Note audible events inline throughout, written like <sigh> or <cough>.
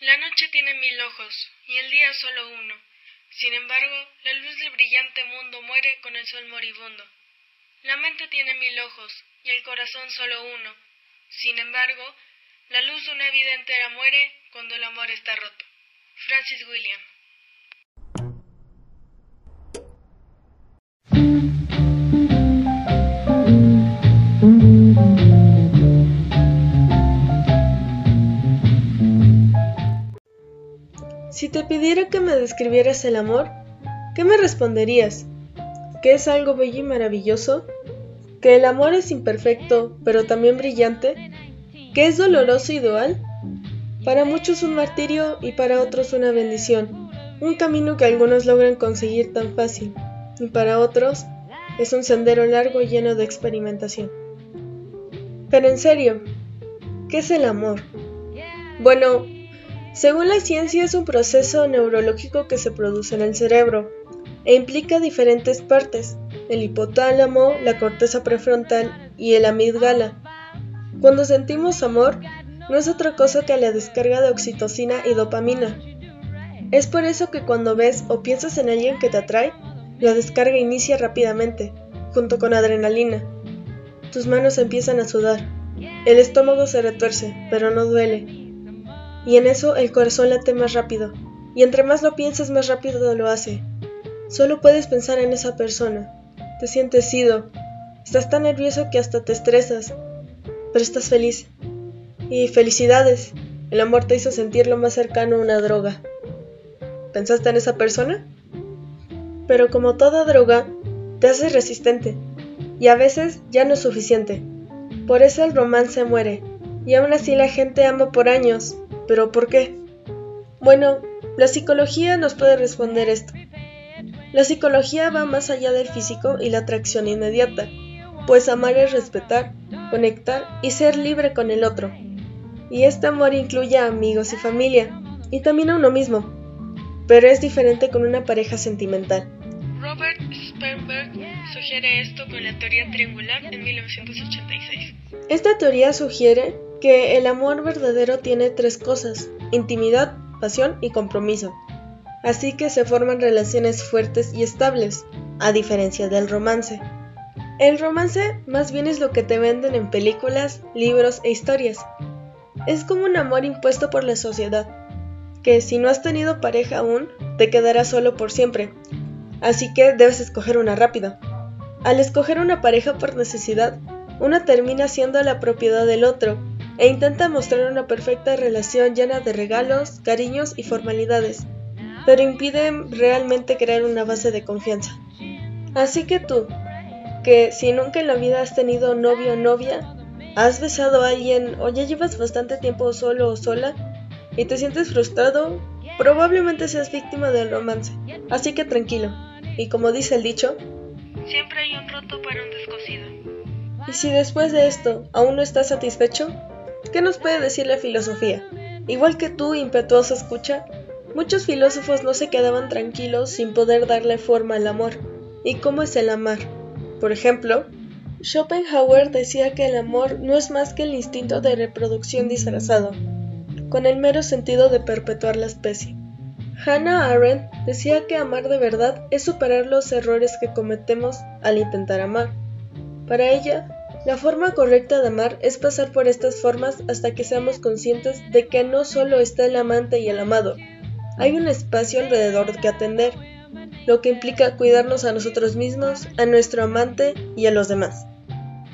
La noche tiene mil ojos, y el día solo uno. Sin embargo, la luz del brillante mundo muere con el sol moribundo. La mente tiene mil ojos, y el corazón solo uno. Sin embargo, la luz de una vida entera muere cuando el amor está roto. Francis William. Si te pidiera que me describieras el amor, ¿qué me responderías? ¿Que es algo bello y maravilloso? ¿Que el amor es imperfecto, pero también brillante? ¿Que es doloroso y dual? Para muchos un martirio y para otros una bendición, un camino que algunos logran conseguir tan fácil, y para otros es un sendero largo y lleno de experimentación. Pero en serio, ¿qué es el amor? Bueno, según la ciencia es un proceso neurológico que se produce en el cerebro e implica diferentes partes, el hipotálamo, la corteza prefrontal y el amígdala. Cuando sentimos amor, no es otra cosa que la descarga de oxitocina y dopamina. Es por eso que cuando ves o piensas en alguien que te atrae, la descarga inicia rápidamente, junto con adrenalina. Tus manos empiezan a sudar, el estómago se retuerce, pero no duele, y en eso el corazón late más rápido, y entre más lo piensas más rápido lo hace. Solo puedes pensar en esa persona. Te sientes ido, estás tan nervioso que hasta te estresas, pero estás feliz. Y felicidades, el amor te hizo sentir lo más cercano a una droga. ¿Pensaste en esa persona? Pero como toda droga, te haces resistente, y a veces ya no es suficiente. Por eso el romance muere, y aún así la gente ama por años, ¿Pero por qué? Bueno, la psicología nos puede responder esto. La psicología va más allá del físico y la atracción inmediata, pues amar es respetar, conectar y ser libre con el otro. Y este amor incluye a amigos y familia, y también a uno mismo, pero es diferente con una pareja sentimental. Robert Sternberg sugiere esto con la teoría triangular en 1986. Esta teoría sugiere que el amor verdadero tiene tres cosas, intimidad, pasión y compromiso. Así que se forman relaciones fuertes y estables, a diferencia del romance. El romance más bien es lo que te venden en películas, libros e historias. Es como un amor impuesto por la sociedad, que si no has tenido pareja aún, te quedarás solo por siempre. Así que debes escoger una rápido. Al escoger una pareja por necesidad, una termina siendo la propiedad del otro e intenta mostrar una perfecta relación llena de regalos, cariños y formalidades, pero impide realmente crear una base de confianza. Así que tú, que si nunca en la vida has tenido novio o novia, has besado a alguien o ya llevas bastante tiempo solo o sola y te sientes frustrado, probablemente seas víctima del romance. Así que tranquilo. Y como dice el dicho, siempre hay un roto para un descosido. Y si después de esto aún no estás satisfecho, ¿Qué nos puede decir la filosofía? Igual que tú, impetuoso escucha, muchos filósofos no se quedaban tranquilos sin poder darle forma al amor. ¿Y cómo es el amar? Por ejemplo, Schopenhauer decía que el amor no es más que el instinto de reproducción disfrazado, con el mero sentido de perpetuar la especie. Hannah Arendt decía que amar de verdad es superar los errores que cometemos al intentar amar. Para ella, la forma correcta de amar es pasar por estas formas hasta que seamos conscientes de que no solo está el amante y el amado, hay un espacio alrededor que atender, lo que implica cuidarnos a nosotros mismos, a nuestro amante y a los demás.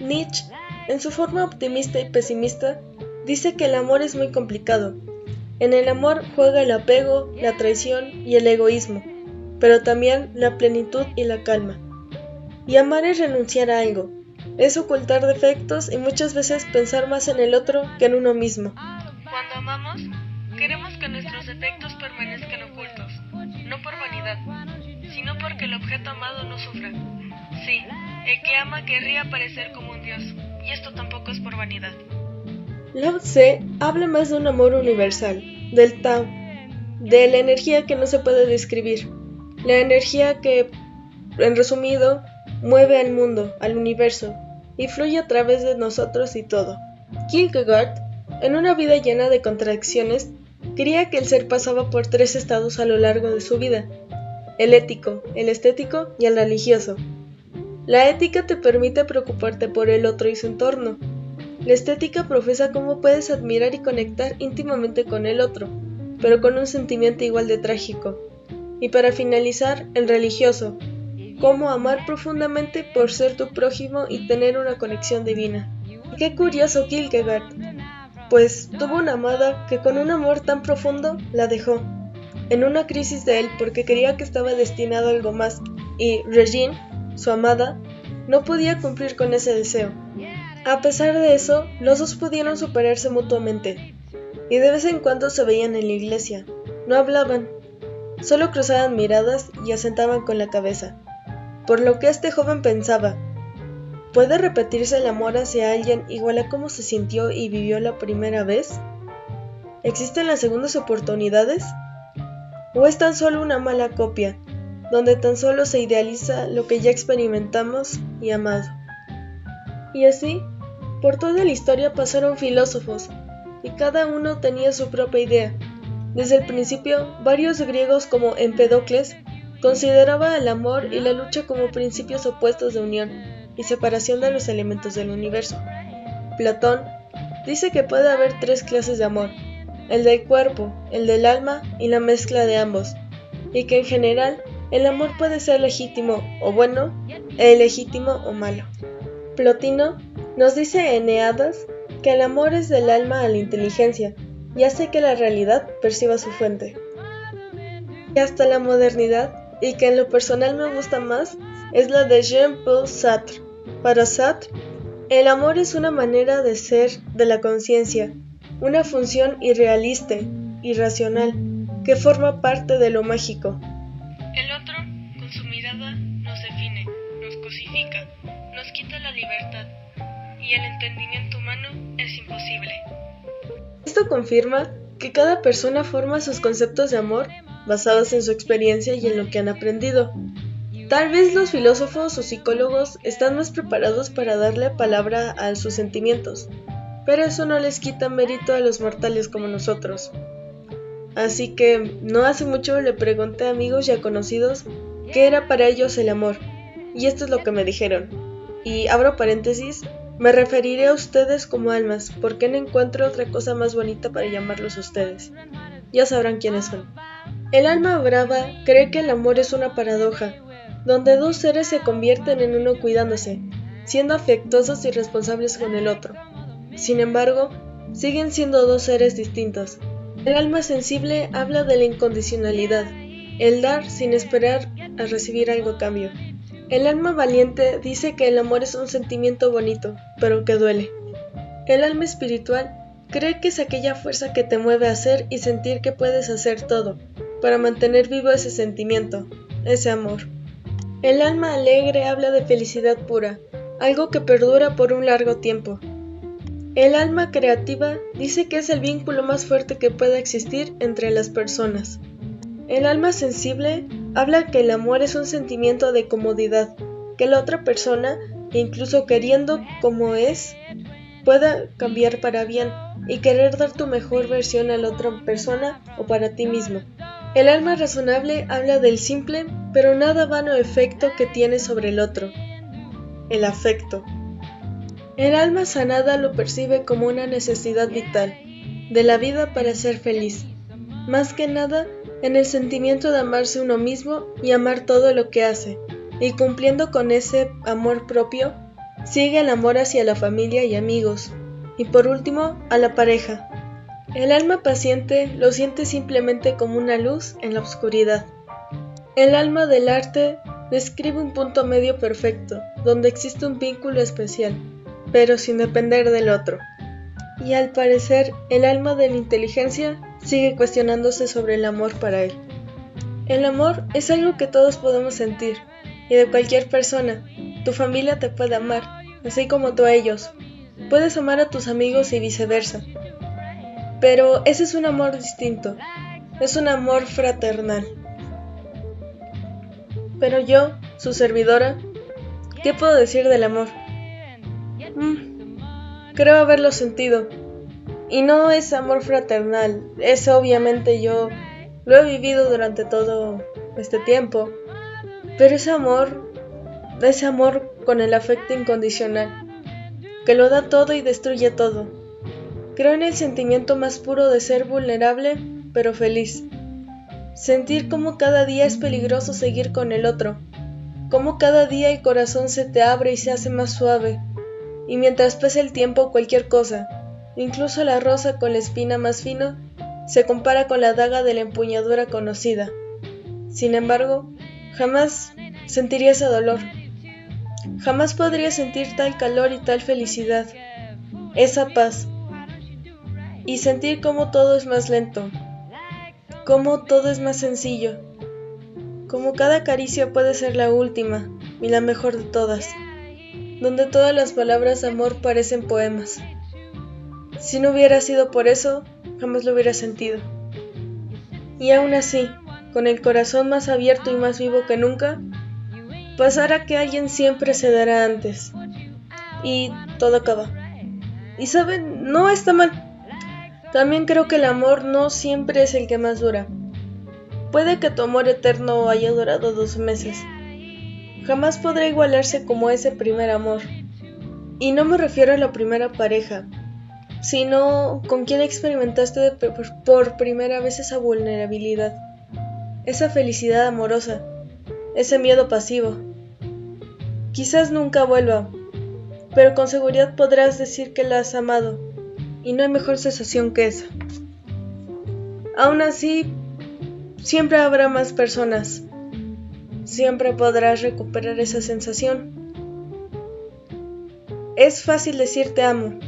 Nietzsche, en su forma optimista y pesimista, dice que el amor es muy complicado. En el amor juega el apego, la traición y el egoísmo, pero también la plenitud y la calma. Y amar es renunciar a algo, es ocultar defectos y muchas veces pensar más en el otro que en uno mismo. Cuando amamos, queremos que nuestros defectos permanezcan ocultos, no por vanidad, sino porque el objeto amado no sufra. Sí, el que ama querría parecer como un dios, y esto tampoco es por vanidad. Lao Tse habla más de un amor universal, del Tao, de la energía que no se puede describir, la energía que, en resumido, mueve al mundo, al universo, y fluye a través de nosotros y todo. Kierkegaard, en una vida llena de contradicciones, quería que el ser pasaba por tres estados a lo largo de su vida, el ético, el estético y el religioso. La ética te permite preocuparte por el otro y su entorno. La estética profesa cómo puedes admirar y conectar íntimamente con el otro, pero con un sentimiento igual de trágico. Y para finalizar, el religioso, cómo amar profundamente por ser tu prójimo y tener una conexión divina. Qué curioso Kierkegaard, pues tuvo una amada que con un amor tan profundo la dejó, en una crisis de él porque quería que estaba destinado a algo más, y Regine, su amada, no podía cumplir con ese deseo. A pesar de eso, los dos pudieron superarse mutuamente, y de vez en cuando se veían en la iglesia. No hablaban, solo cruzaban miradas y asentaban con la cabeza por lo que este joven pensaba, ¿puede repetirse el amor hacia alguien igual a cómo se sintió y vivió la primera vez? ¿Existen las segundas oportunidades? ¿O es tan solo una mala copia, donde tan solo se idealiza lo que ya experimentamos y amado? Y así, por toda la historia pasaron filósofos, y cada uno tenía su propia idea. Desde el principio, varios griegos como Empedocles Consideraba el amor y la lucha como principios opuestos de unión y separación de los elementos del universo. Platón dice que puede haber tres clases de amor, el del cuerpo, el del alma y la mezcla de ambos, y que en general el amor puede ser legítimo o bueno e ilegítimo o malo. Plotino nos dice en Eneadas que el amor es del alma a la inteligencia y hace que la realidad perciba su fuente. Y hasta la modernidad y que en lo personal me gusta más es la de Jean-Paul Sartre. Para Sartre, el amor es una manera de ser de la conciencia, una función irrealista, irracional, que forma parte de lo mágico. El otro, con su mirada, nos define, nos cosifica, nos quita la libertad, y el entendimiento humano es imposible. Esto confirma que cada persona forma sus conceptos de amor basadas en su experiencia y en lo que han aprendido. Tal vez los filósofos o psicólogos están más preparados para darle palabra a sus sentimientos, pero eso no les quita mérito a los mortales como nosotros. Así que no hace mucho le pregunté a amigos y a conocidos qué era para ellos el amor, y esto es lo que me dijeron. Y abro paréntesis, me referiré a ustedes como almas, porque no encuentro otra cosa más bonita para llamarlos ustedes. Ya sabrán quiénes son. El alma brava cree que el amor es una paradoja, donde dos seres se convierten en uno cuidándose, siendo afectuosos y responsables con el otro. Sin embargo, siguen siendo dos seres distintos. El alma sensible habla de la incondicionalidad, el dar sin esperar a recibir algo a cambio. El alma valiente dice que el amor es un sentimiento bonito, pero que duele. El alma espiritual cree que es aquella fuerza que te mueve a hacer y sentir que puedes hacer todo, para mantener vivo ese sentimiento, ese amor. El alma alegre habla de felicidad pura, algo que perdura por un largo tiempo. El alma creativa dice que es el vínculo más fuerte que pueda existir entre las personas. El alma sensible habla que el amor es un sentimiento de comodidad, que la otra persona, incluso queriendo como es, pueda cambiar para bien y querer dar tu mejor versión a la otra persona o para ti mismo. El alma razonable habla del simple pero nada vano efecto que tiene sobre el otro, el afecto. El alma sanada lo percibe como una necesidad vital de la vida para ser feliz, más que nada en el sentimiento de amarse uno mismo y amar todo lo que hace, y cumpliendo con ese amor propio, sigue el amor hacia la familia y amigos, y por último a la pareja, el alma paciente lo siente simplemente como una luz en la oscuridad. El alma del arte describe un punto medio perfecto, donde existe un vínculo especial, pero sin depender del otro. Y al parecer, el alma de la inteligencia sigue cuestionándose sobre el amor para él. El amor es algo que todos podemos sentir, y de cualquier persona. Tu familia te puede amar, así como tú a ellos. Puedes amar a tus amigos y viceversa. Pero ese es un amor distinto, es un amor fraternal. Pero yo, su servidora, ¿qué puedo decir del amor? Mm, creo haberlo sentido, Y no es amor fraternal, eso obviamente yo lo he vivido durante todo este tiempo, pero es amor, ese amor con el afecto incondicional, que lo da todo y destruye todo. Creo en el sentimiento más puro de ser vulnerable, pero feliz. Sentir como cada día es peligroso seguir con el otro, como cada día el corazón se te abre y se hace más suave, y mientras pasa el tiempo cualquier cosa, incluso la rosa con la espina más fino, se compara con la daga de la empuñadura conocida. Sin embargo, jamás sentiría ese dolor. Jamás podría sentir tal calor y tal felicidad, esa paz, y sentir cómo todo es más lento, cómo todo es más sencillo, como cada caricia puede ser la última y la mejor de todas, donde todas las palabras de amor parecen poemas. Si no hubiera sido por eso, jamás lo hubiera sentido. Y aún así, con el corazón más abierto y más vivo que nunca, pasará que alguien siempre se dará antes. Y todo acaba. Y saben, no está mal. También creo que el amor no siempre es el que más dura. Puede que tu amor eterno haya durado dos meses. Jamás podrá igualarse como ese primer amor. Y no me refiero a la primera pareja, sino con quien experimentaste por primera vez esa vulnerabilidad, esa felicidad amorosa, ese miedo pasivo. Quizás nunca vuelva, pero con seguridad podrás decir que la has amado y no hay mejor sensación que esa. Aún así, siempre habrá más personas. Siempre podrás recuperar esa sensación. Es fácil decir te amo,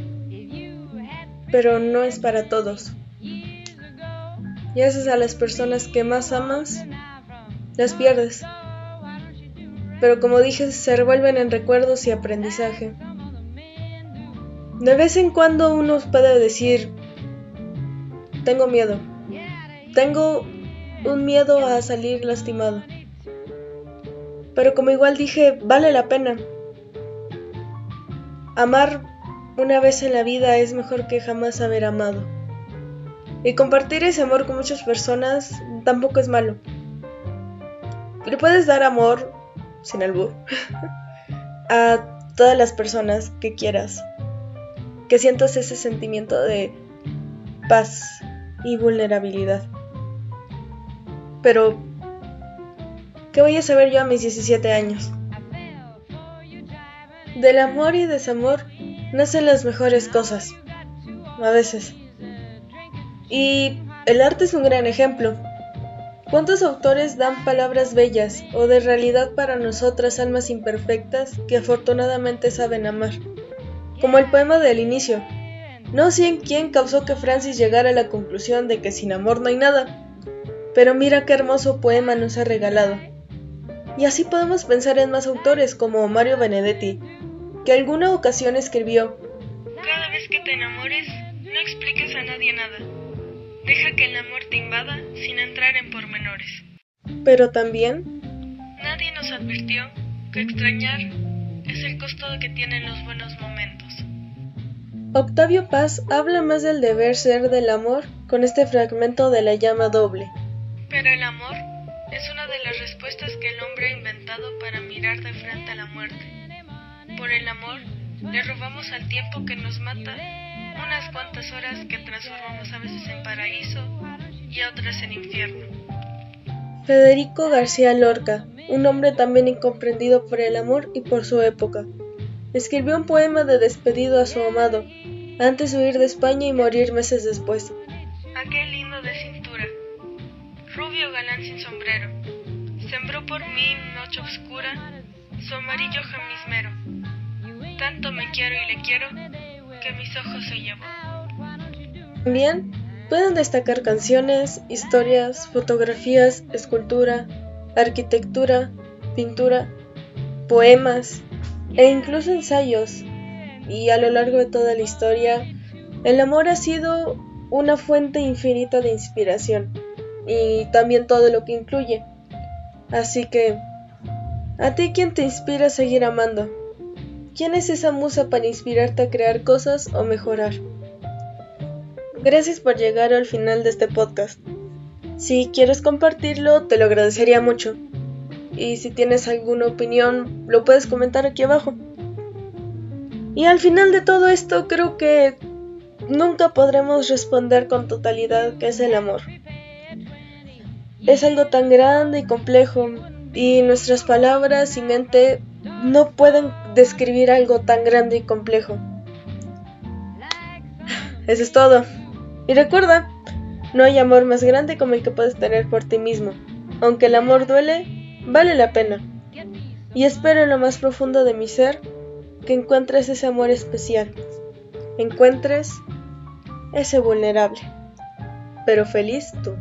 pero no es para todos. Y esas a las personas que más amas, las pierdes. Pero como dije, se revuelven en recuerdos y aprendizaje. De vez en cuando uno puede decir, tengo miedo, tengo un miedo a salir lastimado. Pero como igual dije, vale la pena. Amar una vez en la vida es mejor que jamás haber amado. Y compartir ese amor con muchas personas tampoco es malo. Le puedes dar amor, sin albur, <laughs> a todas las personas que quieras que sientas ese sentimiento de paz y vulnerabilidad. Pero, ¿qué voy a saber yo a mis 17 años? Del amor y desamor nacen las mejores cosas, a veces. Y el arte es un gran ejemplo. ¿Cuántos autores dan palabras bellas o de realidad para nosotras almas imperfectas que afortunadamente saben amar? Como el poema del inicio. No sé en quién causó que Francis llegara a la conclusión de que sin amor no hay nada, pero mira qué hermoso poema nos ha regalado. Y así podemos pensar en más autores como Mario Benedetti, que alguna ocasión escribió, Cada vez que te enamores, no expliques a nadie nada. Deja que el amor te invada sin entrar en pormenores. Pero también... Nadie nos advirtió que extrañar es el costo que tienen los buenos momentos. Octavio Paz habla más del deber ser del amor con este fragmento de la llama doble. Pero el amor es una de las respuestas que el hombre ha inventado para mirar de frente a la muerte. Por el amor le robamos al tiempo que nos mata unas cuantas horas que transformamos a veces en paraíso y otras en infierno. Federico García Lorca, un hombre también incomprendido por el amor y por su época, escribió un poema de despedido a su amado, antes de huir de España y morir meses después. Aquel lindo de cintura, rubio galán sin sombrero, sembró por mí noche oscura su amarillo jamismero. Tanto me quiero y le quiero que mis ojos se llevó. También pueden destacar canciones, historias, fotografías, escultura, arquitectura, pintura, poemas e incluso ensayos. Y a lo largo de toda la historia, el amor ha sido una fuente infinita de inspiración y también todo lo que incluye. Así que, ¿a ti quién te inspira a seguir amando? ¿Quién es esa musa para inspirarte a crear cosas o mejorar? Gracias por llegar al final de este podcast. Si quieres compartirlo, te lo agradecería mucho. Y si tienes alguna opinión, lo puedes comentar aquí abajo. Y al final de todo esto, creo que nunca podremos responder con totalidad qué es el amor. Es algo tan grande y complejo, y nuestras palabras y mente no pueden describir algo tan grande y complejo. Eso es todo. Y recuerda, no hay amor más grande como el que puedes tener por ti mismo. Aunque el amor duele, vale la pena. Y espero en lo más profundo de mi ser que encuentres ese amor especial. Encuentres ese vulnerable. Pero feliz tú.